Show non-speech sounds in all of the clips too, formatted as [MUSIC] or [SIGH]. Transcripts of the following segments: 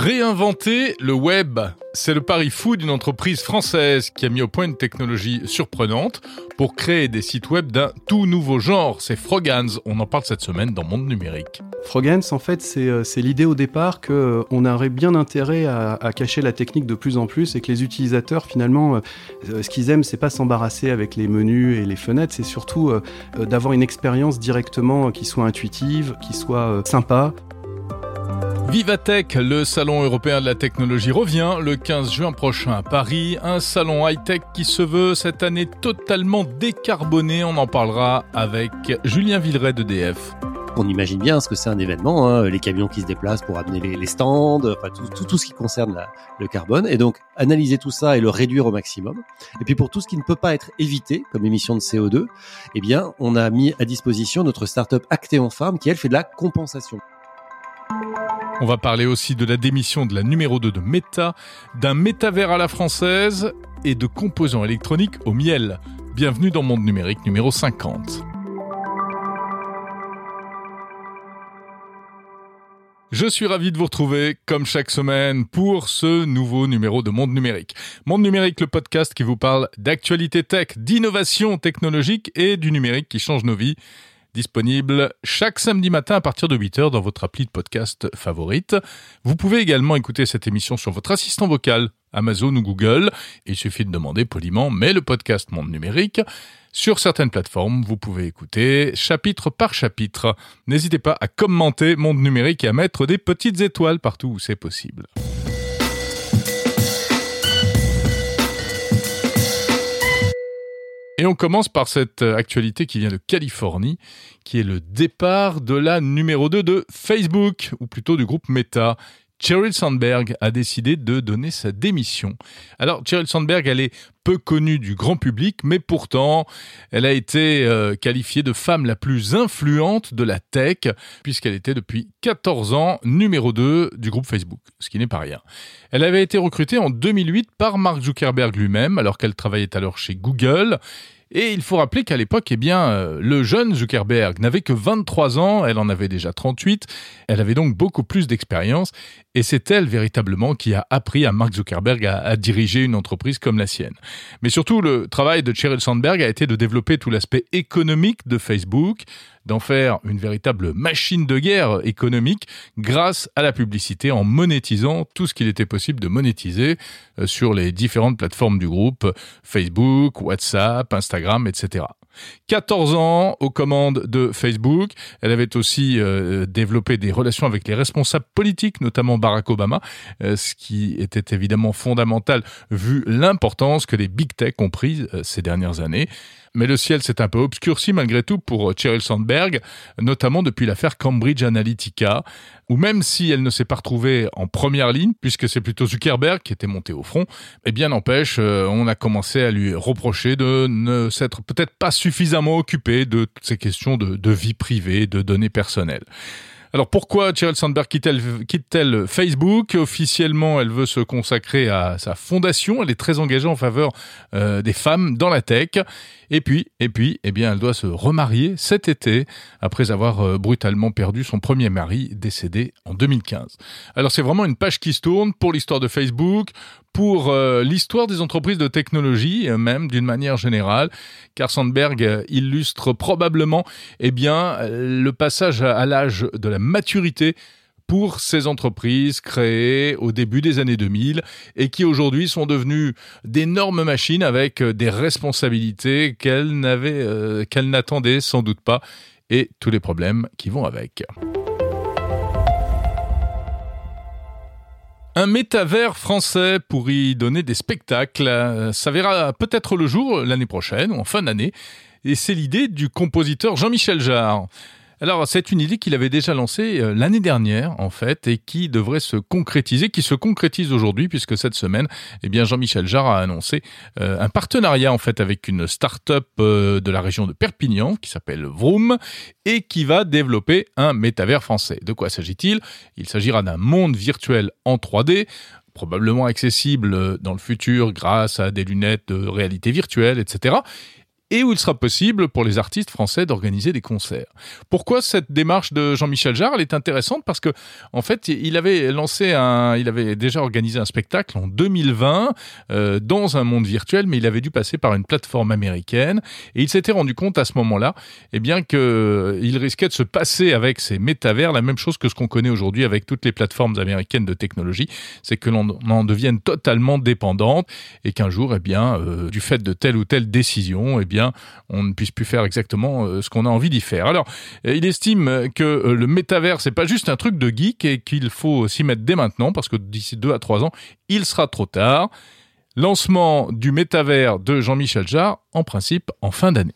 Réinventer le web, c'est le pari fou d'une entreprise française qui a mis au point une technologie surprenante pour créer des sites web d'un tout nouveau genre. C'est Frogans, on en parle cette semaine dans Monde Numérique. Frogans, en fait, c'est euh, l'idée au départ qu'on euh, aurait bien intérêt à, cacher la technique de plus en plus et que les utilisateurs, finalement, euh, ce qu'ils aiment, c'est pas s'embarrasser avec les menus et les fenêtres, c'est surtout d'avoir une expérience directement qui soit intuitive, qui soit sympa. Vivatech, le salon européen de la technologie revient le 15 juin prochain à Paris, un salon high-tech qui se veut cette année totalement décarboné, on en parlera avec Julien Villeray d'EDF. On imagine bien ce que c'est un événement, hein, les camions qui se déplacent pour amener les, stands, tout, tout, ce qui concerne le carbone. Et donc analyser tout ça et le réduire au maximum. Et puis pour tout ce qui ne peut pas être évité comme émission de CO2, eh bien on a mis à disposition notre startup Actéon Farm qui elle fait de la compensation. On va parler aussi de la démission de la numéro 2 de Meta, d'un métavers à la française et de composants électroniques au miel. Bienvenue dans Monde Numérique numéro 50. Je suis ravi de vous retrouver, comme chaque semaine, pour ce nouveau numéro de Monde Numérique. Monde Numérique, le podcast qui vous parle d'actualité tech, d'innovation technologique et du numérique qui change nos vies disponible chaque samedi matin à partir de 8h dans votre appli de podcast favorite. Vous pouvez également écouter cette émission sur votre assistant vocal, Amazon ou Google. Il suffit de demander poliment, mais le podcast Monde Numérique. Sur certaines plateformes, vous pouvez écouter chapitre par chapitre. N'hésitez pas à commenter Monde Numérique et à mettre des petites étoiles partout où c'est possible. Et on commence par cette euh, actualité qui vient de Californie, qui est le départ de la numéro 2 de Facebook, ou plutôt du groupe Meta. Sheryl Sandberg a décidé de donner sa démission. Alors, Sheryl Sandberg, elle est peu connue du grand public, mais pourtant, elle a été euh, qualifiée de femme la plus influente de la tech, puisqu'elle était depuis 14 ans numéro 2 du groupe Facebook, ce qui n'est pas rien. Elle avait été recrutée en 2008 par Mark Zuckerberg lui-même, alors qu'elle travaillait alors chez Google, et il faut rappeler qu'à l'époque, eh bien, euh, le jeune Zuckerberg n'avait que 23 ans, elle en avait déjà 38, elle avait donc beaucoup plus d'expérience, et c'est elle véritablement qui a appris à Mark Zuckerberg à, à, diriger une entreprise comme la sienne. Mais surtout, le travail de Sheryl Sandberg a été de développer tout l'aspect économique de Facebook, d'en faire une véritable machine de guerre économique grâce à la publicité en monétisant tout ce qu'il était possible de monétiser euh, sur les différentes plateformes du groupe, Facebook, WhatsApp, Instagram, etc. 14 ans aux commandes de Facebook. Elle avait aussi euh, développé des relations avec les responsables politiques, notamment Barack Obama, euh, ce qui était évidemment fondamental vu l'importance que les big tech ont prise ces dernières années. Mais le ciel s'est un peu obscurci malgré tout pour Cheryl Sandberg, notamment depuis l'affaire Cambridge Analytica, où même si elle ne s'est pas retrouvée en première ligne, puisque c'est plutôt Zuckerberg qui était monté au front, eh bien n'empêche, euh, on a commencé à lui reprocher de ne s'être peut-être pas suffisamment occupé de toutes ces questions de, de vie privée, de données personnelles. Alors pourquoi Sheryl Sandberg quitte-t-elle Facebook? Officiellement, elle veut se consacrer à sa fondation. Elle est très engagée en faveur euh, des femmes dans la tech. Et puis, et puis, eh bien, elle doit se remarier cet été après avoir euh, brutalement perdu son premier mari décédé en 2015. Alors c'est vraiment une page qui se tourne pour l'histoire de Facebook, pour euh, l'histoire des entreprises de technologie, euh, même d'une manière générale, car Sandberg euh, illustre probablement eh bien, le passage à, l'âge de la maturité pour ces entreprises créées au début des années 2000 et qui aujourd'hui sont devenues d'énormes machines avec des responsabilités qu'elles n'avaient, qu'elles n'attendaient sans doute pas et tous les problèmes qui vont avec. Un métavers français pour y donner des spectacles, euh, ça verra peut-être le jour l'année prochaine ou en fin d'année, et c'est l'idée du compositeur Jean-Michel Jarre. Alors, c'est une idée qu'il avait déjà lancée euh, l'année dernière, en fait, et qui devrait se concrétiser, qui se concrétise aujourd'hui, puisque cette semaine, eh bien, Jean-Michel Jarre a annoncé euh, un partenariat, en fait, avec une start-up euh, de la région de Perpignan, qui s'appelle Vroom, et qui va développer un métavers français. De quoi s'agit-il? Il s'agira d'un monde virtuel en 3D, probablement accessible dans le futur grâce à des lunettes de réalité virtuelle, etc et où il sera possible pour les artistes français d'organiser des concerts. Pourquoi cette démarche de Jean-Michel Jarre? Est intéressante parce que, en fait, il avait lancé un, il avait déjà organisé un spectacle en 2020 euh, dans un monde virtuel, mais il avait dû passer par une plateforme américaine. Et il s'était rendu compte à ce moment-là, eh bien que il risquait de se passer avec ces métavers. La même chose que ce qu'on connaît aujourd'hui avec toutes les plateformes américaines de technologie, c'est que l'on en devienne totalement dépendante et qu'un jour, eh bien, euh, du fait de telle ou telle décision, eh bien, on ne puisse plus faire exactement euh, ce qu'on a envie d'y faire. Alors, euh, il estime que le métavers, c'est pas juste un truc de geek et qu'il faut s'y mettre dès maintenant parce que d'ici deux à trois ans, il sera trop tard. Lancement du métavers de Jean-Michel Jarre, en principe en fin d'année.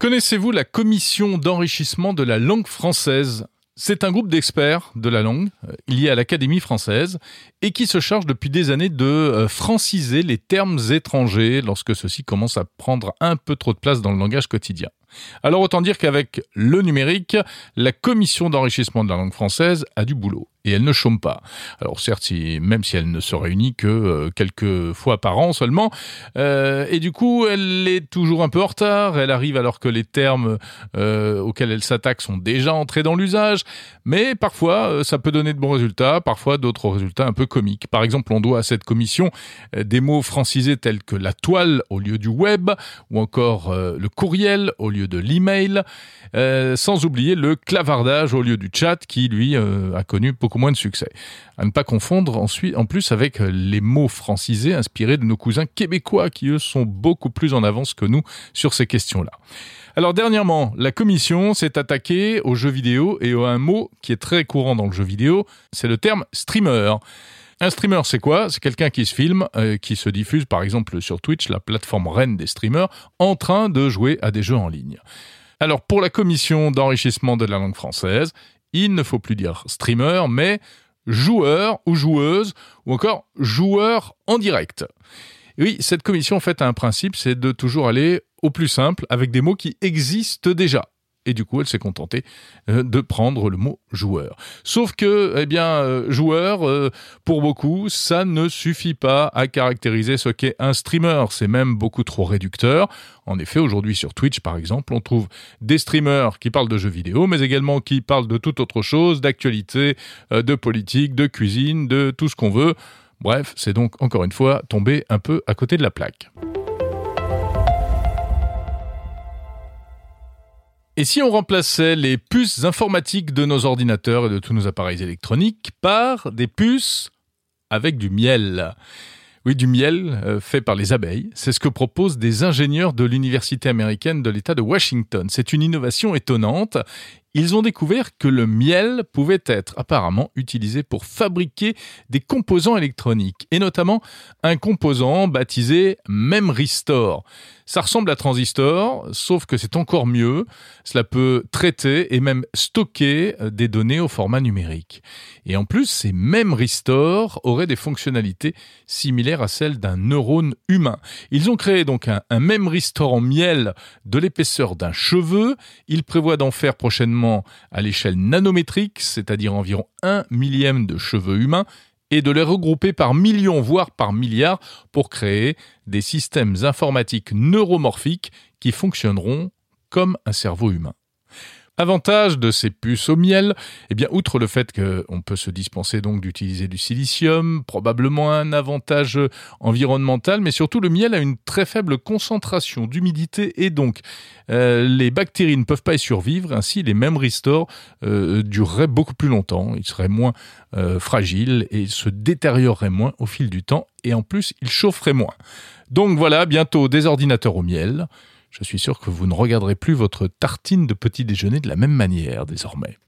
Connaissez-vous la commission d'enrichissement de la langue française? C'est un groupe d'experts de la langue euh, lié à l'Académie française et qui se charge depuis des années de euh, franciser les termes étrangers lorsque ceux-ci commencent à prendre un peu trop de place dans le langage quotidien. Alors autant dire qu'avec le numérique, la commission d'enrichissement de la langue française a du boulot et elle ne chôme pas. Alors certes, même si elle ne se réunit que euh, quelques fois par an seulement, euh, et du coup, elle est toujours un peu en retard. Elle arrive alors que les termes euh, auxquels elle s'attaque sont déjà entrés dans l'usage, mais parfois ça peut donner de bons résultats, parfois d'autres résultats un peu comiques. Par exemple, on doit à cette commission des mots francisés tels que la toile au lieu du web, ou encore le courriel au lieu de l'email, sans oublier le clavardage au lieu du chat qui, lui, a connu beaucoup moins de succès. À ne pas confondre ensuite, en plus avec les mots francisés inspirés de nos cousins québécois qui, eux, sont beaucoup plus en avance que nous sur ces questions-là. Alors dernièrement, la commission s'est attaquée aux jeux vidéo et à un mot qui est très courant dans le jeu vidéo, c'est le terme streamer. Un streamer, c'est quoi? C'est quelqu'un qui se filme, euh, qui se diffuse par exemple sur Twitch, la plateforme reine des streamers, en train de jouer à des jeux en ligne. Alors pour la commission d'enrichissement de la langue française, il ne faut plus dire streamer, mais joueur ou joueuse, ou encore joueur en direct. oui, cette commission fait un principe, c'est de toujours aller au plus simple avec des mots qui existent déjà et du coup elle s'est contentée euh, de prendre le mot joueur. Sauf que, eh bien, euh, joueur, euh, pour beaucoup, ça ne suffit pas à caractériser ce qu'est un streamer, c'est même beaucoup trop réducteur. En effet, aujourd'hui sur Twitch, par exemple, on trouve des streamers qui parlent de jeux vidéo, mais également qui parlent de toute autre chose, d'actualité, de politique, de cuisine, de tout ce qu'on veut. Bref, c'est donc encore une fois tombé un peu à côté de la plaque. Et si on remplaçait les puces informatiques de nos ordinateurs et de tous nos appareils électroniques par des puces avec du miel? Oui, du miel euh, fait par les abeilles. C'est ce que proposent des ingénieurs de l'université américaine de l'État de Washington. C'est une innovation étonnante. Ils ont découvert que le miel pouvait être apparemment utilisé pour fabriquer des composants électroniques, et notamment un composant baptisé Memristor. Ça ressemble à Transistor, sauf que c'est encore mieux. Cela peut traiter et même stocker euh, des données au format numérique. Et en plus, ces mêmes Restore auraient des fonctionnalités similaires à celles d'un neurone humain. Ils ont créé donc un, un même Restore en miel de l'épaisseur d'un cheveu. Ils prévoient d'en faire prochainement à l'échelle nanométrique, c'est-à-dire environ un millième de cheveux humains, et de les regrouper par millions, voire par milliards, pour créer des systèmes informatiques neuromorphiques qui fonctionneront comme un cerveau humain. Avantage de ces puces au miel, eh bien, outre le fait qu'on peut se dispenser donc d'utiliser du silicium, probablement un avantage environnemental, mais surtout le miel a une très faible concentration d'humidité et donc euh, les bactéries ne peuvent pas y survivre. Ainsi, les mêmes restores euh, dureraient beaucoup plus longtemps. Ils seraient moins euh, fragiles et se détérioreraient moins au fil du temps et en plus, ils chaufferaient moins. Donc voilà, bientôt des ordinateurs au miel je suis sûr que vous ne regarderez plus votre tartine de petit déjeuner de la même manière désormais.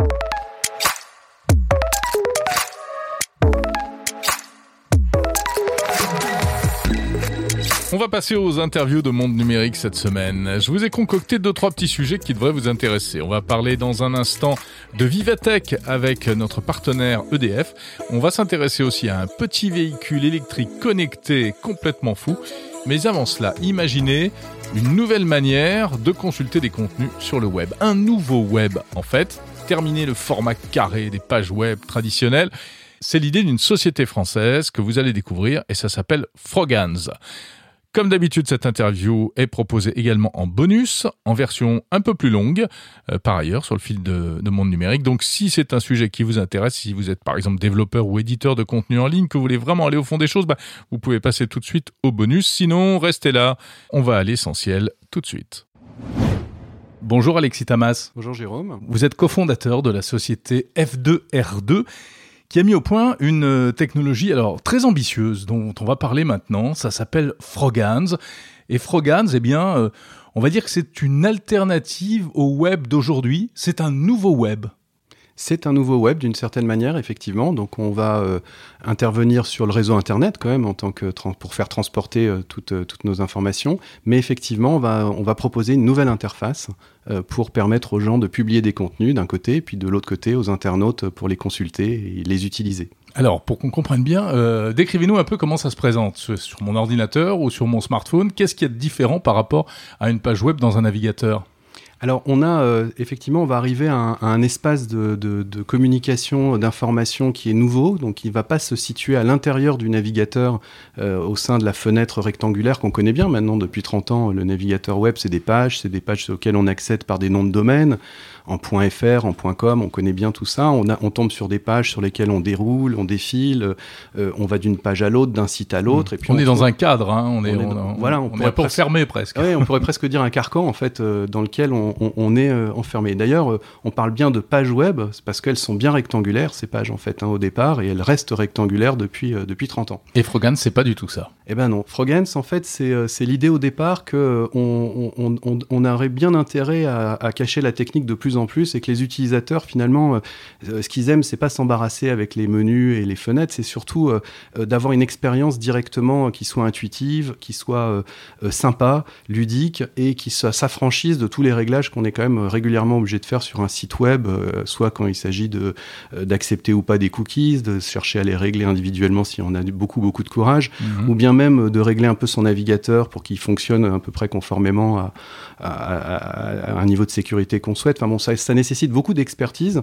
On va passer aux interviews de Monde Numérique cette semaine. Je vous ai concocté deux, trois petits sujets qui devraient vous intéresser. On va parler dans un instant de Vivatech avec notre partenaire EDF. On va s'intéresser aussi à un petit véhicule électrique connecté complètement fou. Mais avant cela, imaginez une nouvelle manière de consulter des contenus sur le web. Un nouveau web, en fait. Terminer le format carré des pages web traditionnelles C'est l'idée d'une société française que vous allez découvrir et ça s'appelle Frogans. Comme d'habitude, cette interview est proposée également en bonus, en version un peu plus longue, euh, par ailleurs, sur le fil de, monde numérique. Donc si c'est un sujet qui vous intéresse, si vous êtes par exemple développeur ou éditeur de contenu en ligne, que vous voulez vraiment aller au fond des choses, bah, vous pouvez passer tout de suite au bonus. Sinon, restez là, on va à l'essentiel tout de suite. Bonjour Alexis Tamas. Bonjour Jérôme. Vous êtes cofondateur de la société F2R2 qui a mis au point une euh, technologie alors très ambitieuse dont on va parler maintenant. Ça s'appelle Frogans. Et Frogans, eh bien, euh, on va dire que c'est une alternative au web d'aujourd'hui. C'est un nouveau web. C'est un nouveau web d'une certaine manière, effectivement. Donc on va euh, intervenir sur le réseau Internet quand même en tant que pour faire transporter toutes, toutes, nos informations. Mais effectivement, on va, proposer une nouvelle interface pour permettre aux gens de publier des contenus d'un côté, puis de l'autre côté aux internautes pour les consulter et les utiliser. Alors, pour qu'on comprenne bien, euh, décrivez-nous un peu comment ça se présente sur mon ordinateur ou sur mon smartphone. Qu'est-ce qui est différent par rapport à une page web dans un navigateur? Alors, on a euh, effectivement, on va arriver à un, espace de, communication, d'information qui est nouveau. Donc, il ne va pas se situer à l'intérieur du navigateur euh, au sein de la fenêtre rectangulaire qu'on connaît bien maintenant depuis 30 ans. Le navigateur web, c'est des pages, c'est des pages auxquelles on accède par des noms de domaine en .fr, en .com, on connaît bien tout ça. On, a, on tombe sur des pages sur lesquelles on déroule, on défile, euh, on va d'une page à l'autre, d'un site à l'autre. Et puis on, est dans un cadre, hein, on, est, voilà, on, pourrait est fermé presque. Oui, on pourrait presque dire un carcan en fait euh, dans lequel on, est euh, enfermé. D'ailleurs, on parle bien de pages web parce qu'elles sont bien rectangulaires ces pages en fait hein, au départ et elles restent rectangulaires depuis depuis 30 ans. Et Frogans, c'est pas du tout ça. Eh ben non, Frogans en fait c'est l'idée au départ que on, on, aurait bien intérêt à, à cacher la technique de plus en plus et que les utilisateurs finalement euh, ce qu'ils aiment c'est pas s'embarrasser avec les menus et les fenêtres c'est surtout euh, euh, d'avoir une expérience directement qui soit intuitive qui soit sympa ludique et qui s'affranchisse de tous les réglages qu'on est quand même régulièrement obligé de faire sur un site web soit quand il s'agit de d'accepter ou pas des cookies de chercher à les régler individuellement si on a beaucoup beaucoup de courage mhm. ou bien même de régler un peu son navigateur pour qu'il fonctionne à peu près conformément à, à, un niveau de sécurité qu'on souhaite. Enfin bon, ça, nécessite beaucoup d'expertise,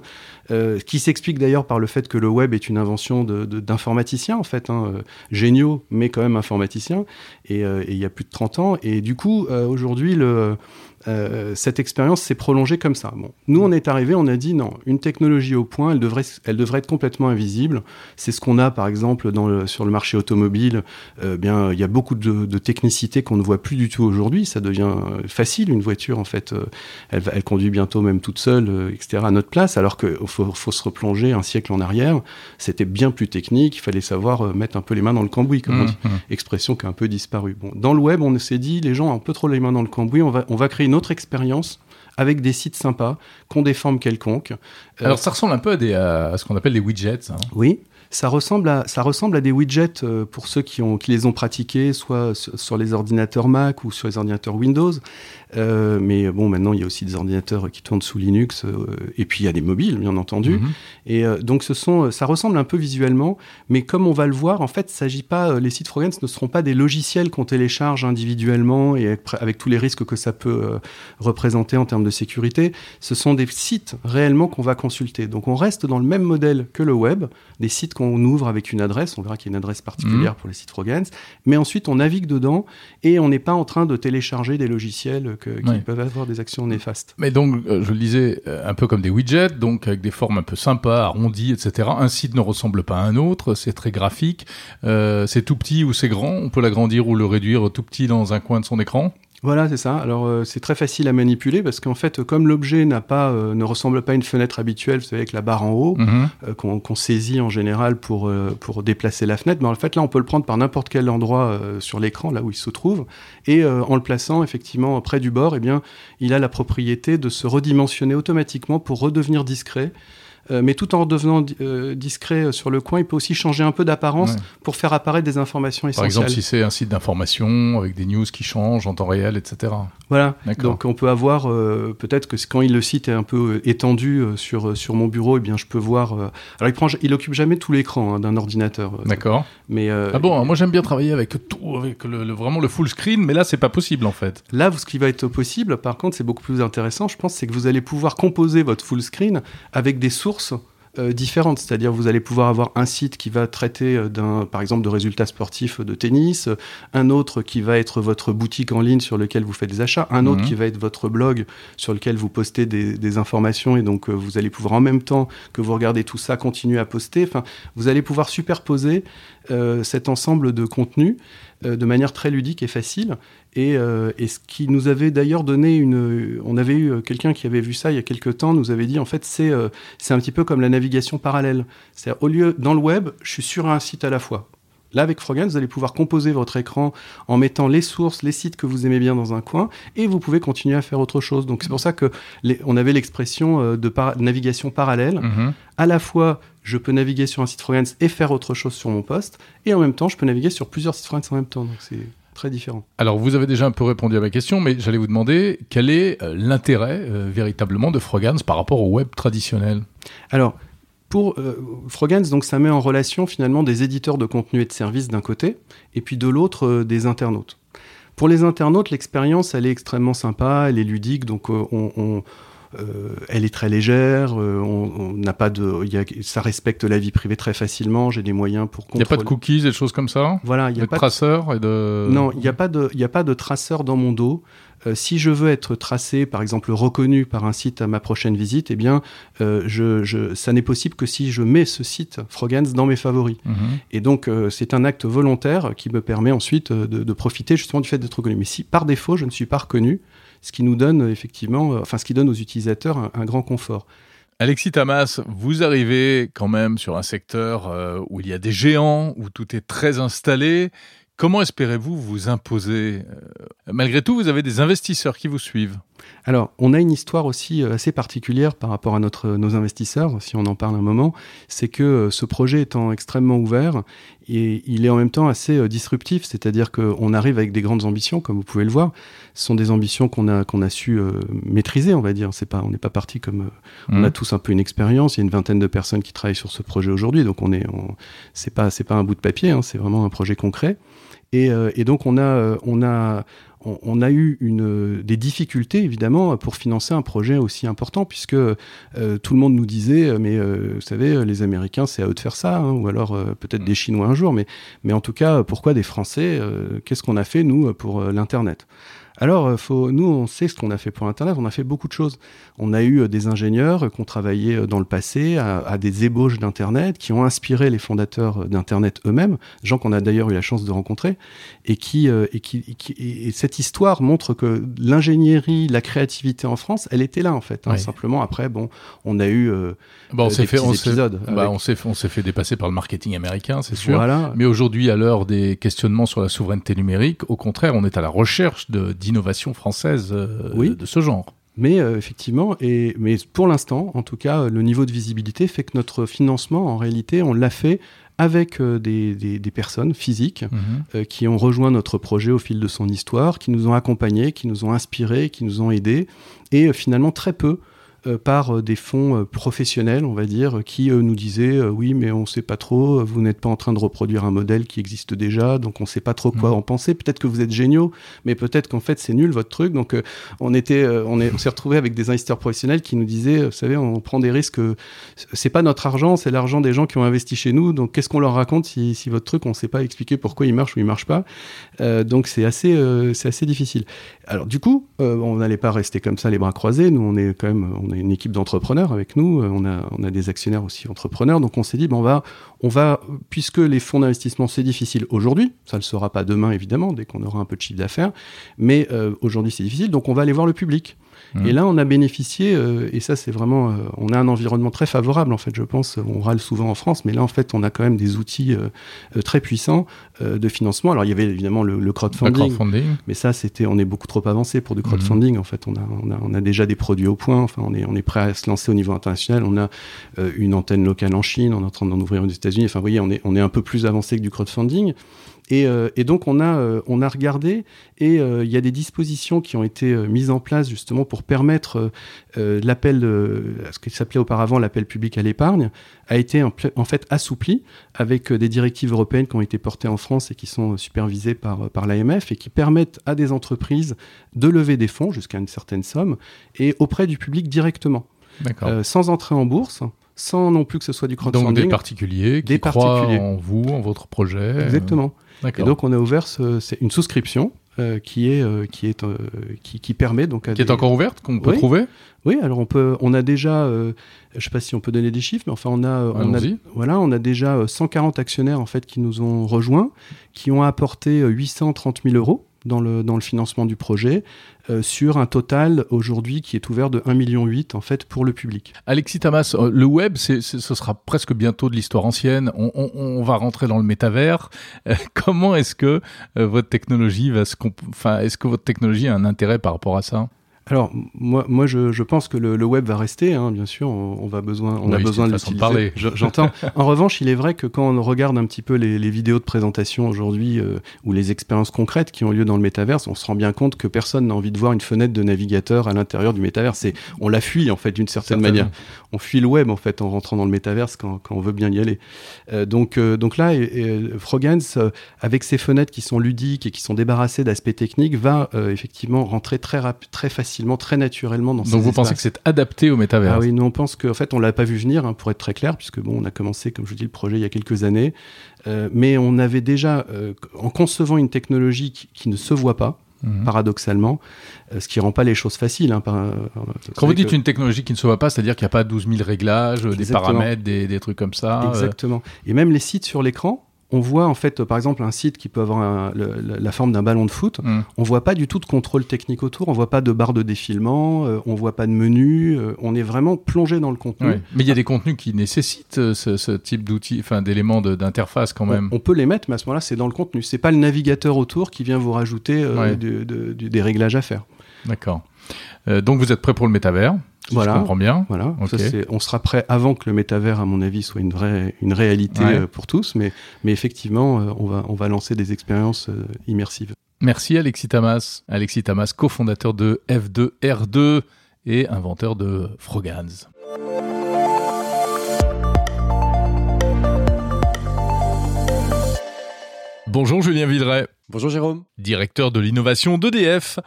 euh, qui s'explique d'ailleurs par le fait que le web est une invention d'informaticiens, en fait, hein, euh, géniaux, mais quand même informaticiens, et, euh, il y a plus de 30 ans. Et du coup, aujourd'hui, le euh, cette expérience s'est prolongée comme ça. Bon. Nous, on est arrivé, on a dit non, une technologie au point, elle devrait, elle devrait être complètement invisible. C'est ce qu'on a, par exemple, dans le, sur le marché automobile. Euh, bien, il y a beaucoup de, de technicité qu'on ne voit plus du tout aujourd'hui. Ça devient euh, facile, une voiture, en fait, elle, elle, conduit bientôt même toute seule, etc., à notre place, alors qu'il faut, faut, se replonger un siècle en arrière. C'était bien plus technique, il fallait savoir mettre un peu les mains dans le cambouis, comme on dit. Mmh, mmh. Expression qui a un peu disparu. Bon, dans le web, on s'est dit, les gens ont un peu trop les mains dans le cambouis, on va, on va créer une autre expérience avec des sites sympas, qui ont des formes quelconques. Alors ça ressemble un peu à, ce qu'on appelle des widgets. Hein. Oui, ça ressemble à, ça ressemble à des widgets euh, pour ceux qui, ont, qui les ont pratiqués, soit sur, les ordinateurs Mac ou sur les ordinateurs Windows. Euh, mais bon, maintenant, il y a aussi des ordinateurs qui tournent sous Linux, euh, et puis il y a des mobiles, bien entendu. Mhm. Et donc, ce sont, ça ressemble un peu visuellement, mais comme on va le voir, en fait, s'agit pas, les sites Frogans ne seront pas des logiciels qu'on télécharge individuellement et avec, avec, tous les risques que ça peut représenter en termes de sécurité. Ce sont des sites réellement qu'on va consulter. Donc, on reste dans le même modèle que le web, des sites qu'on ouvre avec une adresse, on verra qu'il y a une adresse particulière mhm. pour les sites Frogans, mais ensuite on navigue dedans et on n'est pas en train de télécharger des logiciels qui peuvent avoir des actions néfastes. Mais donc, euh, je le disais, euh, un peu comme des widgets, donc avec des formes un peu sympas, arrondies, etc. Un site ne ressemble pas à un autre, c'est très graphique, euh, c'est tout petit ou c'est grand, on peut l'agrandir ou le réduire tout petit dans un coin de son écran? Voilà, c'est ça. Alors euh, c'est très facile à manipuler parce qu'en fait, comme l'objet n'a pas, euh, ne ressemble pas à une fenêtre habituelle, vous savez, avec la barre en haut mhm. euh, qu'on saisit en général pour pour déplacer la fenêtre, mais en fait là, on peut le prendre par n'importe quel endroit sur l'écran, là où il se trouve, et en le plaçant effectivement près du bord, eh bien, il a la propriété de se redimensionner automatiquement pour redevenir discret. Euh, mais tout en devenant euh, discret euh, sur le coin, il peut aussi changer un peu d'apparence pour faire apparaître des informations essentielles. Par exemple, si c'est un site d'information avec des news qui changent en temps réel, etc. Voilà. Donc on peut avoir peut-être que quand il, le site est un peu étendu sur sur mon bureau, et eh bien je peux voir. alors il prend, il occupe jamais tout l'écran hein, d'un ordinateur. D'accord. Mais ah bon, moi j'aime bien travailler avec tout, avec le, vraiment le full screen, mais là c'est pas possible en fait. Là, ce qui va être possible, par contre, c'est beaucoup plus intéressant. Je pense, c'est que vous allez pouvoir composer votre full screen avec des sources euh, différentes. C'est-à-dire, vous allez pouvoir avoir un site qui va traiter euh, d'un, par exemple, de résultats sportifs de tennis, un autre qui va être votre boutique en ligne sur lequel vous faites des achats, un autre Mhm. qui va être votre blog sur lequel vous postez des, des informations et donc euh, vous allez pouvoir en même temps que vous regardez tout ça continuer à poster. Enfin, vous allez pouvoir superposer cet ensemble de contenus euh, de manière très ludique et facile. Et, euh, et ce qui nous avait d'ailleurs donné une. On avait eu euh, quelqu'un qui avait vu ça il y a quelques temps, nous avait dit en fait, c'est euh, c'est un petit peu comme la navigation parallèle. C'est-à-dire, au lieu, dans le web, je suis sur un site à la fois. Là, avec Froggen, vous allez pouvoir composer votre écran en mettant les sources, les sites que vous aimez bien dans un coin, et vous pouvez continuer à faire autre chose. Donc, c'est pour ça que les- on avait l'expression euh, de navigation parallèle Mhm. à la fois, je peux naviguer sur un site Frogans et faire autre chose sur mon poste, et en même temps, je peux naviguer sur plusieurs sites Frogans en même temps. Donc c'est très différent. Alors, vous avez déjà un peu répondu à ma question, mais j'allais vous demander quel est euh, l'intérêt euh, véritablement de Frogans par rapport au web traditionnel? Alors, pour euh, Frogans, donc ça met en relation finalement des éditeurs de contenu et de services d'un côté, et puis de l'autre euh, des internautes. Pour les internautes, l'expérience, elle est extrêmement sympa, elle est ludique, donc euh, on, on- euh, elle est très légère, euh, on n'a pas de, il y a- ça respecte la vie privée très facilement. J'ai des moyens pour Il n'y a pas de cookies et des choses comme ça Voilà, il y a De pas de traceurs et de... Non, il n'y a, pas de- il a pas de traceur dans mon dos. Euh, si je veux être tracé, par exemple reconnu par un site à ma prochaine visite, eh bien, euh, je, je- ça n'est possible que si je mets ce site Frogans dans mes favoris. Mhm. Et donc, euh, c'est un acte volontaire qui me permet ensuite de, de profiter justement du fait d'être reconnu. Mais si par défaut, je ne suis pas reconnu, ce qui nous donne effectivement, euh, enfin, ce qui donne aux utilisateurs un, un grand confort. Alexis Tamas, vous arrivez quand même sur un secteur euh, où il y a des géants, où tout est très installé. Comment espérez-vous vous imposer Euh, Malgré tout, vous avez des investisseurs qui vous suivent? Alors, on a une histoire aussi euh, assez particulière par rapport à notre, nos investisseurs, si on en parle un moment, c'est que euh, ce projet étant extrêmement ouvert, et il est en même temps assez euh, disruptif, c'est-à-dire qu'on arrive avec des grandes ambitions, comme vous pouvez le voir. Ce sont des ambitions qu'on a, qu'on a su euh, maîtriser, on va dire. C'est pas, on n'est pas parti comme... euh, on a tous un peu une expérience, il y a une vingtaine de personnes qui travaillent sur ce projet aujourd'hui, donc on est, on- c'est pas, c'est pas un bout de papier, hein, c'est vraiment un projet concret. Et, euh, et donc on a, on a, on, on a eu une, des difficultés évidemment pour financer un projet aussi important, puisque euh, tout le monde nous disait, euh, mais euh, vous savez, les Américains, c'est à eux de faire ça, hein, ou alors euh, peut-être des Chinois un jour, mais, mais en tout cas, pourquoi des Français euh, Qu'est-ce qu'on a fait nous pour l'internet? Alors, euh, faut, nous, on sait ce qu'on a fait pour Internet. On a fait beaucoup de choses. On a eu euh, des ingénieurs euh, qui ont travaillé dans le passé à, à des ébauches d'Internet, qui ont inspiré les fondateurs d'Internet eux-mêmes, gens qu'on a d'ailleurs eu la chance de rencontrer, et qui, et qui, et qui- et- et cette histoire montre que l'ingénierie, la créativité en France, elle était là en fait. hein. Oui. Simplement, après, bon, on a eu euh, Bon, on euh, s'est des fait, on épisodes. bah, avec- on s'est, on s'est fait dépasser par le marketing américain, c'est sûr. Voilà. Mais aujourd'hui, à l'heure des questionnements sur la souveraineté numérique, au contraire, on est à la recherche de, d'innovations françaises euh, Oui. de ce genre. Mais euh, effectivement, et, mais pour l'instant, en tout cas, le niveau de visibilité fait que notre financement, en réalité, on l'a fait avec euh, des, des- des personnes physiques Mhm. euh, qui ont rejoint notre projet au fil de son histoire, qui nous ont accompagnés, qui nous ont inspirés, qui nous ont aidés, et finalement très peu par euh, des fonds euh, professionnels, on va dire, qui euh, nous disaient euh, oui, mais on ne sait pas trop, euh, vous n'êtes pas en train de reproduire un modèle qui existe déjà, donc on ne sait pas trop quoi Mhm. en penser. Peut-être que vous êtes géniaux, mais peut-être qu'en fait c'est nul votre truc. Donc euh, on était, euh, on est- on s'est retrouvé avec des investisseurs professionnels qui nous disaient, euh, vous savez, on prend des risques. euh, C'est pas notre argent, c'est l'argent des gens qui ont investi chez nous. Donc qu'est-ce qu'on leur raconte si, si votre truc, on ne sait pas expliquer pourquoi il marche ou il marche pas? Euh, donc c'est assez, euh, c'est assez difficile. Alors du coup, euh, on n'allait pas rester comme ça les bras croisés. Nous, on est quand même, on a une équipe d'entrepreneurs avec nous. Euh, On a, on des actionnaires aussi entrepreneurs. Donc on s'est dit, on va, on va, puisque les fonds d'investissement c'est difficile aujourd'hui, ça ne le sera pas demain évidemment, dès qu'on aura un peu de chiffre d'affaires. Mais euh, aujourd'hui c'est difficile, donc on va aller voir le public. Mhm. Et là, on a bénéficié, euh, et ça, c'est vraiment, euh, on a un environnement très favorable, en fait, je pense. On râle souvent en France, mais là, en fait, on a quand même des outils euh, très puissants de financement. Alors, il y avait évidemment le, le Le crowdfunding, crowdfunding. mais ça, c'était, on est beaucoup trop avancé pour du crowdfunding. En fait, on a, on a, on a déjà des produits au point. Enfin, on est, on est prêt à se lancer au niveau international. On a une antenne locale en Chine. On est en train d'en ouvrir aux États-Unis. Enfin, vous voyez, on est, on est un peu plus avancé que du crowdfunding. Et, euh, et donc, on a, euh, on a regardé et euh, il y a des dispositions qui ont été mises en place justement pour permettre l'appel, ce qui s'appelait auparavant l'appel public à l'épargne, a été en, fait assoupli avec des directives européennes qui ont été portées en France et qui sont supervisées par, par l'AMF et qui permettent à des entreprises de lever des fonds jusqu'à une certaine somme et auprès du public directement, euh, sans entrer en bourse, sans non plus que ce soit du crowdfunding. Donc des particuliers qui Des croient particuliers. en vous, en votre projet. Exactement. Euh, D'accord. Et donc on a ouvert ce- c'est une souscription euh, qui est euh, qui est euh, qui, qui permet donc à qui est encore ouverte, qu'on peut Oui. trouver Oui, alors on peut, on a déjà, je sais pas si on peut donner des chiffres, mais enfin on a, on a, voilà, on a déjà euh, 140 actionnaires en fait qui nous ont rejoints, qui ont apporté euh, 830 000 euros dans le dans le financement du projet, euh, sur un total aujourd'hui qui est ouvert de 1,8 million en fait pour le public. Alexis Tamas, euh, le web, c'est, ce sera presque bientôt de l'histoire ancienne. On, va rentrer dans le métavers. Euh, [LAUGHS] comment est-ce que votre technologie va se, enfin, est-ce que votre technologie a un intérêt par rapport à ça? Alors moi, moi je, je pense que le, le web va rester, hein, bien sûr, on, on va besoin, on a Oui, besoin c'est de l'utiliser. J'entends. en revanche, il est vrai que quand on regarde un petit peu les, les vidéos de présentation aujourd'hui euh, ou les expériences concrètes qui ont lieu dans le métaverse, on se rend bien compte que personne n'a envie de voir une fenêtre de navigateur à l'intérieur du métaverse. On la fuit en fait d'une certaine manière. On fuit le web en fait en rentrant dans le métaverse quand, quand on veut bien y aller. Euh, donc, euh, donc là, Frogans, avec ses fenêtres qui sont ludiques et qui sont débarrassées d'aspects techniques, va effectivement rentrer très très facilement, très naturellement dans ces Donc vous pensez que c'est adapté au métavers Ah oui, nous on pense qu'en fait on l'a pas vu venir, hein, pour être très clair, puisque bon, on a commencé, comme je vous dis, le projet il y a quelques années, Euh, mais on avait déjà, euh, en concevant une technologie qui, qui ne se voit pas, Mhm. paradoxalement, euh, ce qui rend pas les choses faciles. Hein, par- euh, Quand vous dites que- une technologie qui ne se voit pas, c'est-à-dire qu'il n'y a pas 12 000 réglages, des paramètres, des, des trucs comme ça. euh, Exactement. Et même les sites sur l'écran, on voit en fait, par exemple, un site qui peut avoir un- le- la, forme d'un ballon de foot. hum. On voit pas du tout de contrôle technique autour. On voit pas de barre de défilement. euh, on voit pas de menu. euh, on est vraiment plongé dans le contenu. Ouais. Mais il y a des contenus qui nécessitent euh, ce, ce type d'outils, enfin d'éléments d'interface quand même. On, on peut les mettre, mais à ce moment-là, c'est dans le contenu. C'est pas le navigateur autour qui vient vous rajouter euh, Ouais. de- de- du- des réglages à faire. D'accord. Euh, donc vous êtes prêt pour le métavers, si Voilà. je comprends bien. Voilà. Ok. Ça, c'est- on sera prêt avant que le métavers, à mon avis, soit une vraie une réalité Ouais. euh, pour tous. Mais, mais effectivement, euh, on va on va lancer des expériences euh, immersives. Merci Alexis Tamas. Alexis Tamas, cofondateur de F2R2 et inventeur de Frogans. Bonjour Julien Villeray, Bonjour Jérôme. directeur de l'innovation d'EDF.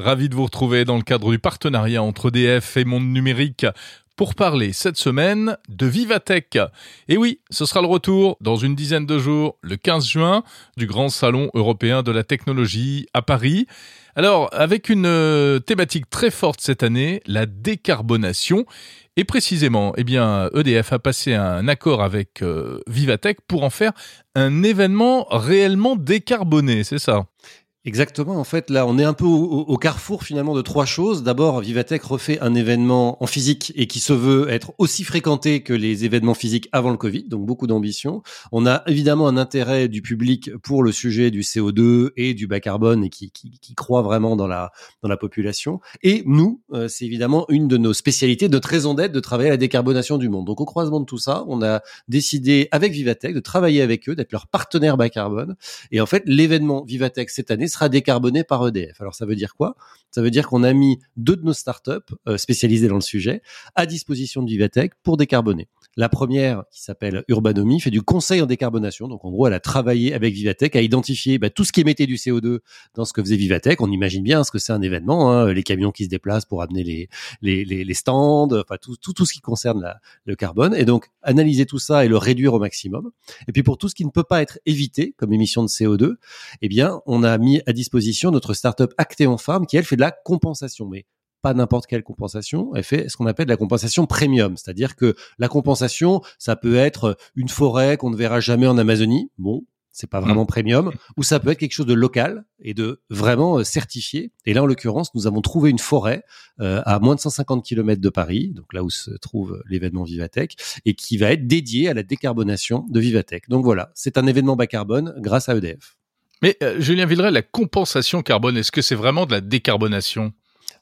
Ravi de vous retrouver dans le cadre du partenariat entre EDF et Monde Numérique pour parler cette semaine de Vivatech. Et oui, ce sera le retour dans une dizaine de jours, le 15 juin, du grand salon européen de la technologie à Paris. Alors, avec une euh, thématique très forte cette année, la décarbonation. Et précisément, eh bien, EDF a passé un accord avec euh, Vivatech pour en faire un événement réellement décarboné, c'est ça? Exactement. En fait, là, on est un peu au, carrefour finalement de trois choses. D'abord, Vivatech refait un événement en physique et qui se veut être aussi fréquenté que les événements physiques avant le Covid, donc beaucoup d'ambition. On a évidemment un intérêt du public pour le sujet du CO2 et du bas carbone et qui, qui, qui croit vraiment dans la dans la population. Et nous, euh, c'est évidemment une de nos spécialités, notre raison d'être de travailler à la décarbonation du monde. Donc, au croisement de tout ça, on a décidé avec Vivatech de travailler avec eux, d'être leur partenaire bas carbone. Et en fait, l'événement Vivatech cette année sera décarboné par EDF. Alors ça veut dire quoi? Ça veut dire qu'on a mis deux de nos startups euh, spécialisées dans le sujet à disposition de Vivatech pour décarboner. La première, qui s'appelle Urbanomy, fait du conseil en décarbonation. Donc en gros, elle a travaillé avec Vivatech à identifier bah, tout ce qui émettait du CO2 dans ce que faisait Vivatech. On imagine bien ce que c'est un événement, hein, les camions qui se déplacent pour amener les, stands, enfin tout, tout, tout ce qui concerne le carbone. Et donc analyser tout ça et le réduire au maximum. Et puis pour tout ce qui ne peut pas être évité comme émission de CO2, eh bien, on a mis à disposition notre startup Actéon Farm qui, elle, fait de la compensation. Mais pas n'importe quelle compensation, elle fait ce qu'on appelle la compensation premium. C'est-à-dire que la compensation, ça peut être une forêt qu'on ne verra jamais en Amazonie. Bon, c'est pas vraiment premium. Ou ça peut être quelque chose de local et de vraiment euh, certifié. Et là, en l'occurrence, nous avons trouvé une forêt euh, à moins de 150 km de Paris, donc là où se trouve l'événement Vivatech, et qui va être dédié à la décarbonation de Vivatech. Donc voilà, c'est un événement bas carbone grâce à EDF. Mais euh, Julien Villeray, la compensation carbone, est-ce que c'est vraiment de la décarbonation?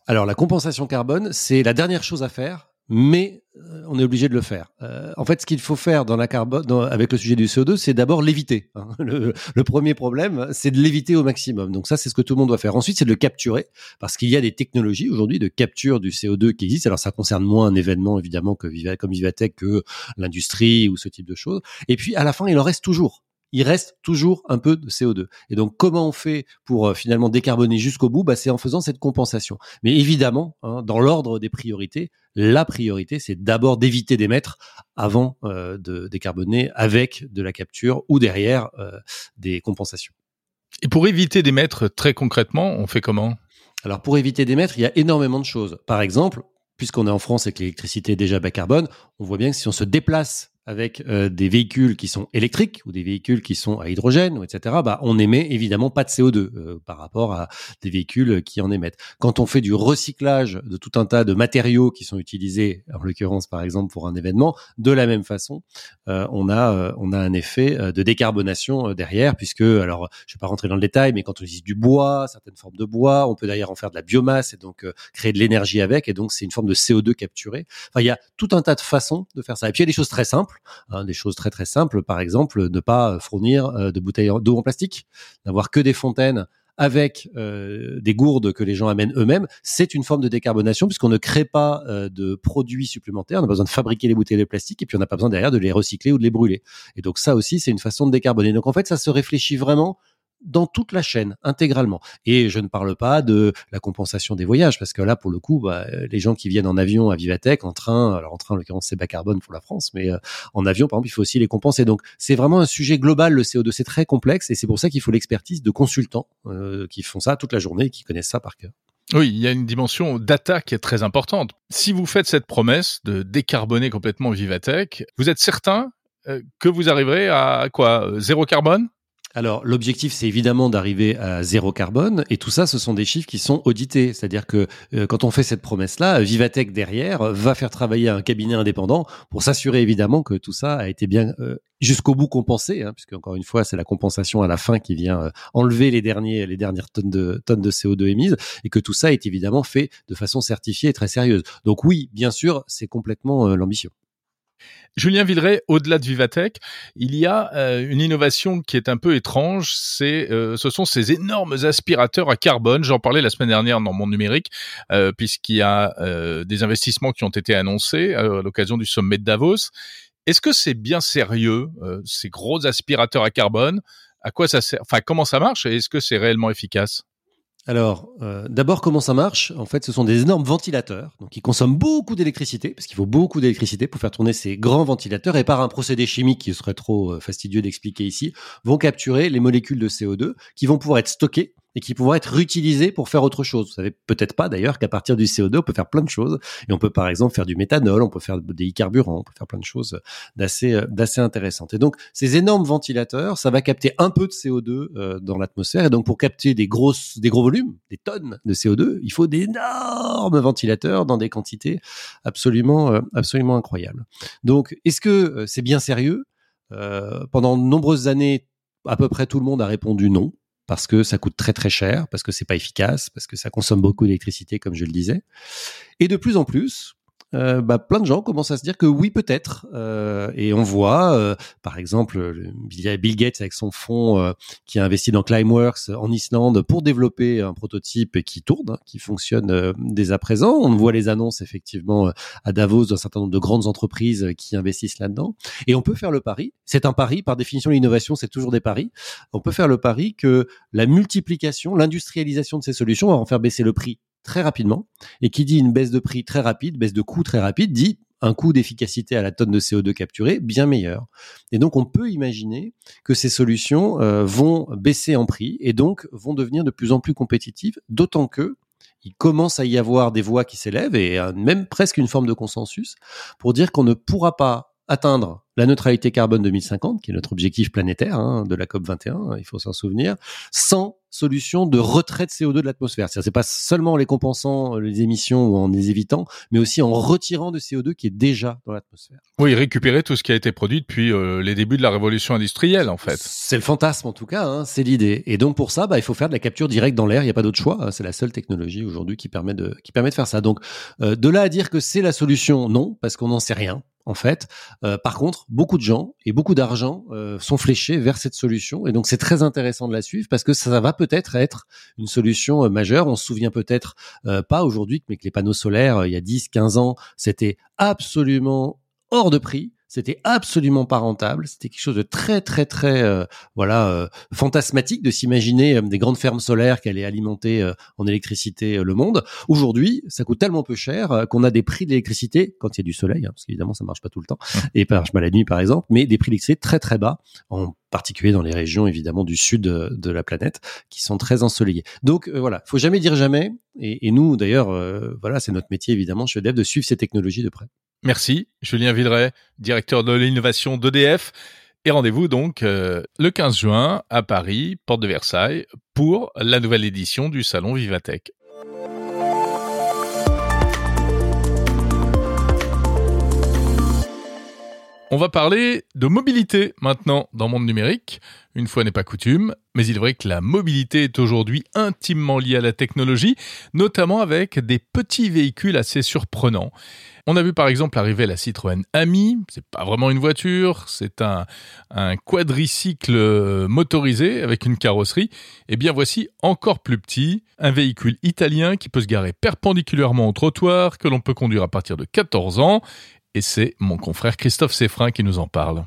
Alors la compensation carbone, c'est la dernière chose à faire, mais euh, on est obligé de le faire. Euh, en fait, ce qu'il faut faire dans la carbone, dans- avec le sujet du CO2, c'est d'abord l'éviter. hein. [LAUGHS] Le, le premier problème, c'est de l'éviter au maximum. Donc ça, c'est ce que tout le monde doit faire. Ensuite, c'est de le capturer, parce qu'il y a des technologies aujourd'hui de capture du CO2 qui existent. Alors ça concerne moins un événement évidemment que comme que l'industrie ou ce type de choses. Et puis à la fin, il en reste toujours. Il reste toujours un peu de CO2. Et donc, comment on fait pour euh, finalement décarboner jusqu'au bout? Bah, C'est en faisant cette compensation. Mais évidemment, hein, dans l'ordre des priorités, la priorité, c'est d'abord d'éviter d'émettre avant euh, de décarboner avec de la capture ou derrière euh, des compensations. Et pour éviter d'émettre très concrètement, on fait comment? Alors pour éviter d'émettre, il y a énormément de choses. Par exemple, puisqu'on est en France et que l'électricité est déjà bas carbone, on voit bien que si on se déplace avec euh, des véhicules qui sont électriques ou des véhicules qui sont à hydrogène, etc., bah, on émet évidemment pas de CO2 euh, par rapport à des véhicules qui en émettent. Quand on fait du recyclage de tout un tas de matériaux qui sont utilisés, en l'occurrence par exemple pour un événement, de la même façon, euh, on a on a un effet de décarbonation derrière, puisque alors je vais pas rentrer dans le détail, mais quand on utilise du bois, certaines formes de bois, on peut d'ailleurs en faire de la biomasse et donc créer de l'énergie avec, et donc c'est une forme de CO2 capturé. Enfin, il y a tout un tas de façons de faire ça. Et puis il y a des choses très simples Hein, des choses très très simples, par exemple, ne pas fournir euh, de bouteilles d'eau en plastique, n'avoir que des fontaines avec euh, des gourdes que les gens amènent eux-mêmes, c'est une forme de décarbonation puisqu'on ne crée pas euh, de produits supplémentaires, on n'a pas besoin de fabriquer les bouteilles de plastique et puis on n'a pas besoin derrière de les recycler ou de les brûler. Et donc ça aussi, c'est une façon de décarboner. Donc en fait, ça se réfléchit vraiment dans toute la chaîne, intégralement. Et je ne parle pas de la compensation des voyages, parce que là, pour le coup, bah, les gens qui viennent en avion à Vivatech, en train, alors en train, en l'occurrence, c'est bas carbone pour la France, mais euh, en avion, par exemple, il faut aussi les compenser. Donc, c'est vraiment un sujet global, le CO2. C'est très complexe, et c'est pour ça qu'il faut l'expertise de consultants euh, qui font ça toute la journée et qui connaissent ça par cœur. Oui, il y a une dimension data qui est très importante. Si vous faites cette promesse de décarboner complètement Vivatech, vous êtes certain euh, que vous arriverez à quoi Zéro carbone? Alors l'objectif, c'est évidemment d'arriver à zéro carbone, et tout ça, ce sont des chiffres qui sont audités. C'est-à-dire que euh, quand on fait cette promesse-là, Vivatech derrière va faire travailler un cabinet indépendant pour s'assurer évidemment que tout ça a été bien euh, jusqu'au bout compensé, hein, puisque encore une fois, c'est la compensation à la fin qui vient euh, enlever les derniers, les dernières tonnes de tonnes de CO2 émises, et que tout ça est évidemment fait de façon certifiée et très sérieuse. Donc oui, bien sûr, c'est complètement l'ambition. Julien Villeray, au-delà de Vivatech, il y a euh, une innovation qui est un peu étrange. C'est, euh, ce sont ces énormes aspirateurs à carbone. J'en parlais la semaine dernière dans mon numérique, euh, puisqu'il y a des investissements qui ont été annoncés à l'occasion du sommet de Davos. Est-ce que c'est bien sérieux ces gros aspirateurs à carbone? À quoi ça sert? Enfin, comment ça marche? Et est-ce que c'est réellement efficace? Alors, euh, d'abord, comment ça marche? En fait, ce sont des énormes ventilateurs, qui consomment beaucoup d'électricité, parce qu'il faut beaucoup d'électricité pour faire tourner ces grands ventilateurs, et par un procédé chimique qui serait trop euh, fastidieux d'expliquer ici, vont capturer les molécules de CO2 qui vont pouvoir être stockées et qui pourra être réutilisé pour faire autre chose. Vous savez peut-être pas d'ailleurs qu'à partir du CO2, on peut faire plein de choses et on peut par exemple faire du méthanol, on peut faire des carburants, on peut faire plein de choses d'assez euh, d'assez intéressantes. Et donc ces énormes ventilateurs, ça va capter un peu de CO2 euh, dans l'atmosphère et donc pour capter des grosses des gros volumes, des tonnes de CO2, il faut d'énormes ventilateurs dans des quantités absolument euh, absolument incroyables. Donc est-ce que c'est bien sérieux? Pendant de nombreuses années, à peu près tout le monde a répondu non parce que ça coûte très très cher, parce que c'est pas efficace, parce que ça consomme beaucoup d'électricité, comme je le disais. Et de plus en plus, euh, bah, plein de gens commencent à se dire que oui, peut-être. Euh, et on voit, euh, par exemple, Bill Gates avec son fonds euh, qui a investi dans Climeworks en Islande pour développer un prototype qui tourne, hein, qui fonctionne euh, dès à présent. On voit les annonces effectivement à Davos d'un certain nombre de grandes entreprises qui investissent là-dedans. Et on peut faire le pari. C'est un pari. Par définition, l'innovation, c'est toujours des paris. On peut faire le pari que la multiplication, l'industrialisation de ces solutions va en faire baisser le prix très rapidement. Et qui dit une baisse de prix très rapide, baisse de coût très rapide, dit un coût d'efficacité à la tonne de CO2 capturé bien meilleur. Et donc on peut imaginer que ces solutions euh, vont baisser en prix et donc vont devenir de plus en plus compétitives, d'autant que il commence à y avoir des voix qui s'élèvent et même presque une forme de consensus pour dire qu'on ne pourra pas atteindre la neutralité carbone 2050, qui est notre objectif planétaire hein, de la COP 21, il faut s'en souvenir, sans solution de retrait de CO2 de l'atmosphère. C'est pas seulement en les compensant euh, les émissions ou en les évitant, mais aussi en retirant de CO2 qui est déjà dans l'atmosphère. Oui, récupérer tout ce qui a été produit depuis euh, les débuts de la révolution industrielle, en fait. C'est le fantasme en tout cas, hein, c'est l'idée. Et donc pour ça, bah, il faut faire de la capture directe dans l'air. Il n'y a pas d'autre choix. Hein. C'est la seule technologie aujourd'hui qui permet de qui permet de faire ça. Donc euh, de là à dire que c'est la solution, non, parce qu'on n'en sait rien en fait. Euh, par contre, beaucoup de gens et beaucoup d'argent euh, sont fléchés vers cette solution. Et donc, c'est très intéressant de la suivre parce que ça va peut-être être une solution euh, majeure. On se souvient peut-être pas aujourd'hui, mais que les panneaux solaires, il y a 10, 15 ans, c'était absolument hors de prix C'était absolument pas rentable. C'était quelque chose de très très très euh, voilà euh, fantasmatique de s'imaginer euh, des grandes fermes solaires qui allaient alimenter en électricité le monde. Aujourd'hui, ça coûte tellement peu cher qu'on a des prix d'électricité quand il y a du soleil, hein, parce qu'évidemment ça marche pas tout le temps et ça marche pas la nuit par exemple, mais des prix d'électricité très très bas particulier dans les régions évidemment du sud de, la planète qui sont très ensoleillées. Donc voilà, faut jamais dire jamais. Et, nous d'ailleurs, voilà, c'est notre métier évidemment chez EDF de suivre ces technologies de près. Merci, Julien Villeray, directeur de l'innovation d'EDF. Et rendez-vous donc euh, le 15 juin à Paris, porte de Versailles, pour la nouvelle édition du salon Vivatech. On va parler de mobilité maintenant dans le monde numérique. Une fois n'est pas coutume, mais il est vrai que la mobilité est aujourd'hui intimement liée à la technologie, notamment avec des petits véhicules assez surprenants. On a vu par exemple arriver la Citroën Ami, c'est pas vraiment une voiture, c'est un, quadricycle motorisé avec une carrosserie. Et eh bien voici encore plus petit, un véhicule italien qui peut se garer perpendiculairement au trottoir, que l'on peut conduire à partir de 14 ans et c'est mon confrère Christophe Seffrin qui nous en parle.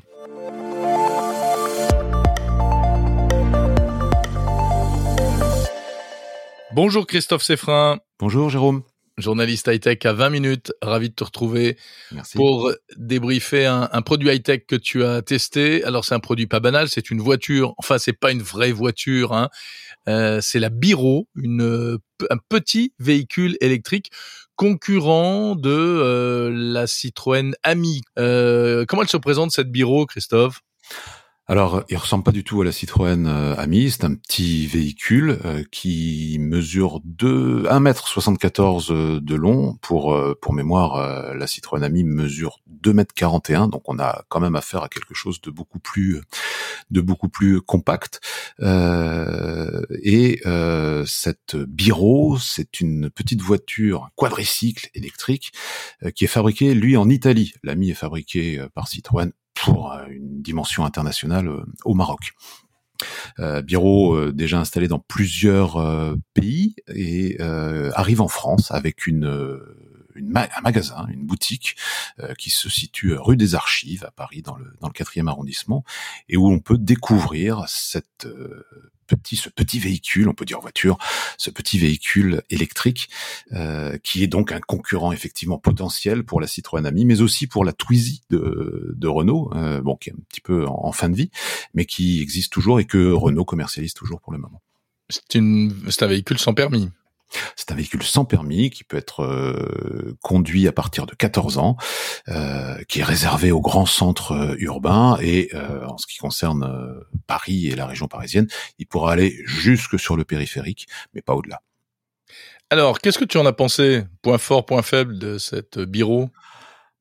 Bonjour Christophe Seffrin. Bonjour Jérôme. Journaliste high-tech à 20 minutes, ravi de te retrouver Merci. pour débriefer un, produit high-tech que tu as testé. Alors c'est un produit pas banal, c'est une voiture, enfin c'est pas une vraie voiture, hein. Euh, c'est la Biro, une, un petit véhicule électrique concurrent de euh, la Citroën Ami. Euh, comment elle se présente cette Biro, Christophe? Alors, il ressemble pas du tout à la Citroën euh, Ami. C'est un petit véhicule euh, qui mesure 2, 1m74 euh, de long. Pour, pour mémoire, la Citroën Ami mesure 2m41. Donc, on a quand même affaire à quelque chose de beaucoup plus, de beaucoup plus compact. et cette Biro, c'est une petite voiture, un quadricycle électrique qui est fabriqué, lui, en Italie. L'Ami est fabriqué par Citroën pour euh, une dimension internationale euh, au Maroc. Euh, Biro euh, déjà installé dans plusieurs pays et arrive en France avec une un magasin, une boutique qui se situe rue des Archives à Paris dans le dans le quatrième arrondissement et où on peut découvrir cette petit, ce petit véhicule, on peut dire voiture, ce petit véhicule électrique euh, qui est donc un concurrent effectivement potentiel pour la Citroën Ami, mais aussi pour la Twizy de, de Renault, euh, bon qui est un petit peu en, fin de vie, mais qui existe toujours et que Renault commercialise toujours pour le moment. C'est un véhicule sans permis. C'est un véhicule sans permis qui peut être euh, conduit à partir de 14 ans, euh, qui est réservé aux grands centres euh, urbains et en ce qui concerne Paris et la région parisienne, il pourra aller jusque sur le périphérique, mais pas au-delà. Alors, qu'est-ce que tu en as pensé Point fort, point faible de cette bureau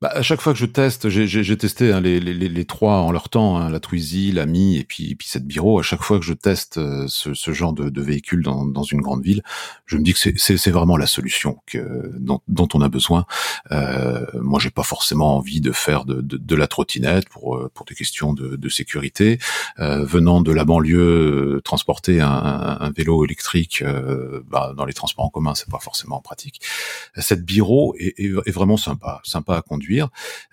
bah, à chaque fois que je teste, j'ai testé hein, les, les, les, trois en leur temps, hein, la Twizy, la Mi et puis, puis cette Biro. À chaque fois que je teste euh, ce, ce, genre de, de véhicule dans, dans, une grande ville, je me dis que c'est vraiment la solution que, dont, dont on a besoin. Euh, moi, j'ai pas forcément envie de faire de, de, de la trottinette pour, euh, pour des questions de, de sécurité. Euh, venant de la banlieue, euh, transporter un, un vélo électrique bah, dans les transports en commun, c'est pas forcément pratique. Cette Biro est, est, est vraiment sympa, sympa à conduire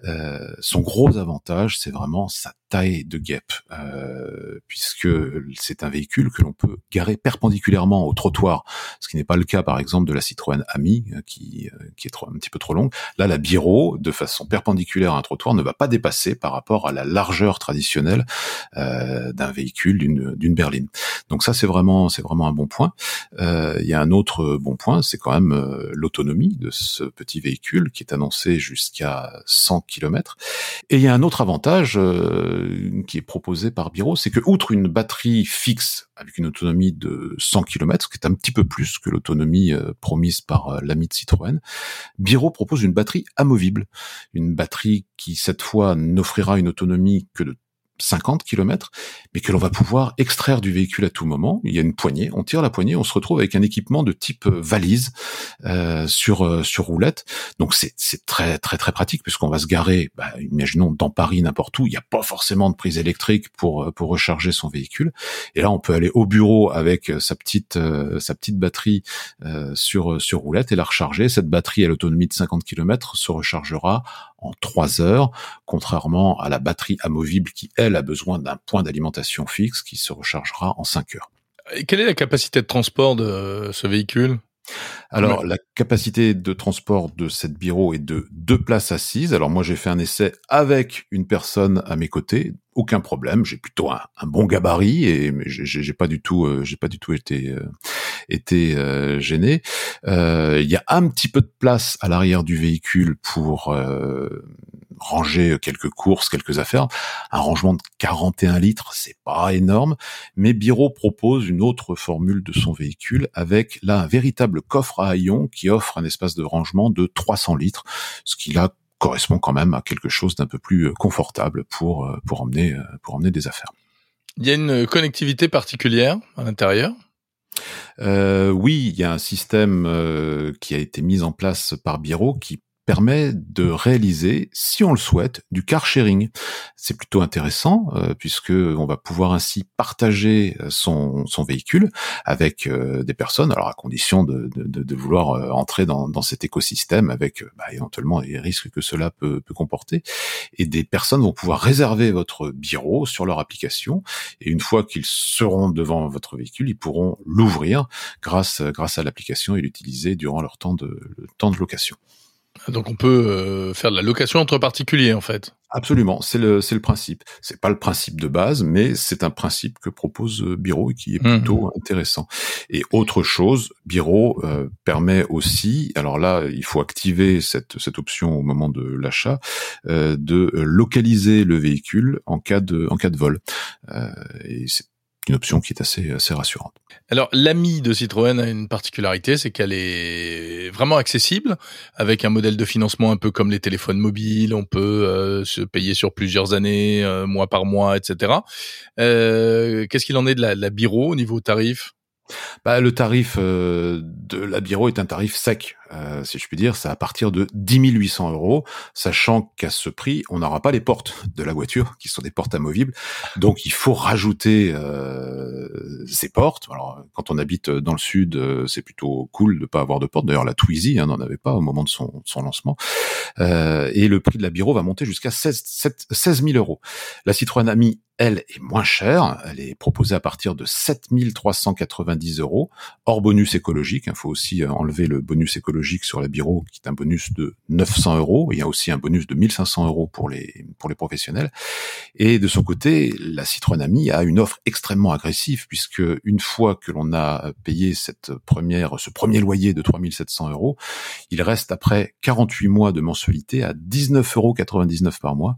euh, son gros avantage, c'est vraiment sa taille de guêpe, euh, puisque c'est un véhicule que l'on peut garer perpendiculairement au trottoir, ce qui n'est pas le cas par exemple de la Citroën Ami, euh, qui, qui est trop, un petit peu trop longue. Là, la Biro, de façon perpendiculaire à un trottoir, ne va pas dépasser par rapport à la largeur traditionnelle d'un véhicule d'une berline. Donc ça, c'est vraiment, c'est vraiment un bon point. Il y a un autre bon point, c'est quand même l'autonomie de ce petit véhicule qui est annoncé jusqu'à 100 km. Et il y a un autre avantage euh, qui est proposé par Biro, c'est que outre une batterie fixe avec une autonomie de 100 km, ce qui est un petit peu plus que l'autonomie euh, promise par euh, l'ami de Citroën, Biro propose une batterie amovible, une batterie qui cette fois n'offrira une autonomie que de 50 km, mais que l'on va pouvoir extraire du véhicule à tout moment. Il y a une poignée, on tire la poignée, on se retrouve avec un équipement de type euh, valise euh, sur euh, sur roulette. Donc c'est très très très pratique puisqu'on va se garer, bah, imaginons dans Paris n'importe où, il n'y a pas forcément de prise électrique pour pour recharger son véhicule. Et là on peut aller au bureau avec sa petite sa petite batterie sur sur roulette et la recharger. Cette batterie à l'autonomie de 50 km se rechargera en 3 heures, contrairement à la batterie amovible qui, elle, a besoin d'un point d'alimentation fixe qui se rechargera en 5 heures. Et quelle est la capacité de transport de ce véhicule? Alors, la capacité de transport de cette bureau est de deux places assises. Alors moi, j'ai fait un essai avec une personne à mes côtés, aucun problème. J'ai plutôt un, bon gabarit et j'ai pas du tout, euh, j'ai pas du tout été euh, été euh, gêné. Il y a un petit peu de place à l'arrière du véhicule pour ranger quelques courses, quelques affaires. Un rangement de 41 litres, c'est pas énorme, mais Biro propose une autre formule de son véhicule avec là un véritable coffre à haillons qui offre un espace de rangement de 300 litres, ce qui là correspond quand même à quelque chose d'un peu plus confortable pour euh, pour emmener euh, pour emmener des affaires. Il y a une connectivité particulière à l'intérieur? Euh, oui, il y a un système euh, qui a été mis en place par Biro qui permet de réaliser, si on le souhaite, du car sharing. C'est plutôt intéressant euh, puisque on va pouvoir ainsi partager euh, son, son véhicule avec euh, des personnes, alors à condition de, de, de vouloir euh, entrer dans, dans, cet écosystème avec bah, éventuellement les risques que cela peut, peut, comporter. Et des personnes vont pouvoir réserver votre bureau sur leur application et une fois qu'ils seront devant votre véhicule, ils pourront l'ouvrir grâce grâce à l'application et l'utiliser durant leur temps de le temps de location. Donc on peut euh, faire de la location entre particuliers en fait. Absolument, c'est le c'est le principe. C'est pas le principe de base, mais c'est un principe que propose euh, Biro et qui est mmh. plutôt intéressant. Et autre chose, Biro euh, permet aussi, alors là il faut activer cette cette option au moment de l'achat, de localiser le véhicule en cas de en cas de vol. et c'est une option qui est assez, assez rassurante. Alors, l'ami de Citroën a une particularité, c'est qu'elle est vraiment accessible, avec un modèle de financement un peu comme les téléphones mobiles. On peut euh, se payer sur plusieurs années, euh, mois par mois, etc. Euh, Qu'est-ce qu'il en est de la, de la Biro au niveau tarif? Bah, le tarif euh, de la Biro est un tarif sec, euh, si je puis dire. C'est à partir de 10 800 euros, sachant qu'à ce prix, on n'aura pas les portes de la voiture, qui sont des portes amovibles. Donc, il faut rajouter euh, ces portes. Alors, quand on habite dans le sud, euh, c'est plutôt cool de pas avoir de portes. D'ailleurs, la Twizy hein, n'en avait pas au moment de son, son lancement. Euh, et le prix de la Biro va monter jusqu'à 16, 16 000 euros. La Citroën Ami elle, est moins chère. Elle est proposée à partir de 7390 euros, hors bonus écologique. Il faut aussi euh, enlever le bonus écologique sur la bureau, qui est un bonus de 900 euros. Il y a aussi un bonus de 1500 euros pour les, pour les professionnels. Et de son côté, la Citroën Ami a une offre extrêmement agressive, puisque une fois que l'on a payé cette première, ce premier loyer de 3700 euros, il reste après 48 mois de mensualité à 19,99 euros par mois,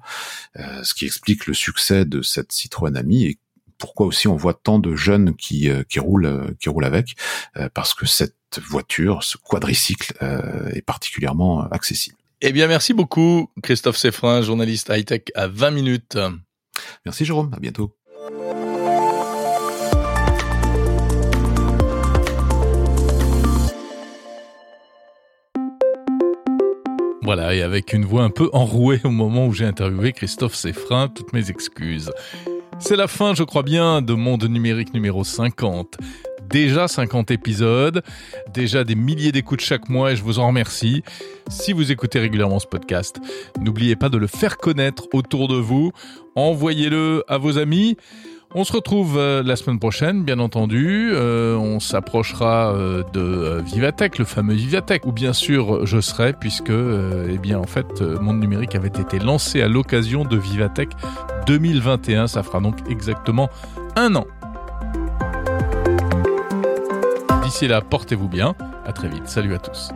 euh, ce qui explique le succès de cette Citroën Ami et pourquoi aussi on voit tant de jeunes qui, euh, qui roulent euh, qui roulent avec parce que cette voiture, ce quadricycle est particulièrement accessible. Eh bien, merci beaucoup, Christophe Seffrin, journaliste high-tech à 20 minutes. Merci, Jérôme. À bientôt. Voilà, et avec une voix un peu enrouée au moment où j'ai interviewé Christophe Seffrin, toutes mes excuses. C'est la fin, je crois bien, de Monde Numérique numéro 50. Déjà 50 épisodes, déjà des milliers d'écoutes chaque mois et je vous en remercie. Si vous écoutez régulièrement ce podcast, n'oubliez pas de le faire connaître autour de vous. Envoyez-le à vos amis. On se retrouve euh, la semaine prochaine, bien entendu. Euh, on s'approchera euh, de Vivatech, le fameux Vivatech, où bien sûr je serai, puisque, eh bien, en fait, Monde Numérique avait été lancé à l'occasion de Vivatech 2021. Ça fera donc exactement un an. D'ici là, portez-vous bien. À très vite. Salut à tous.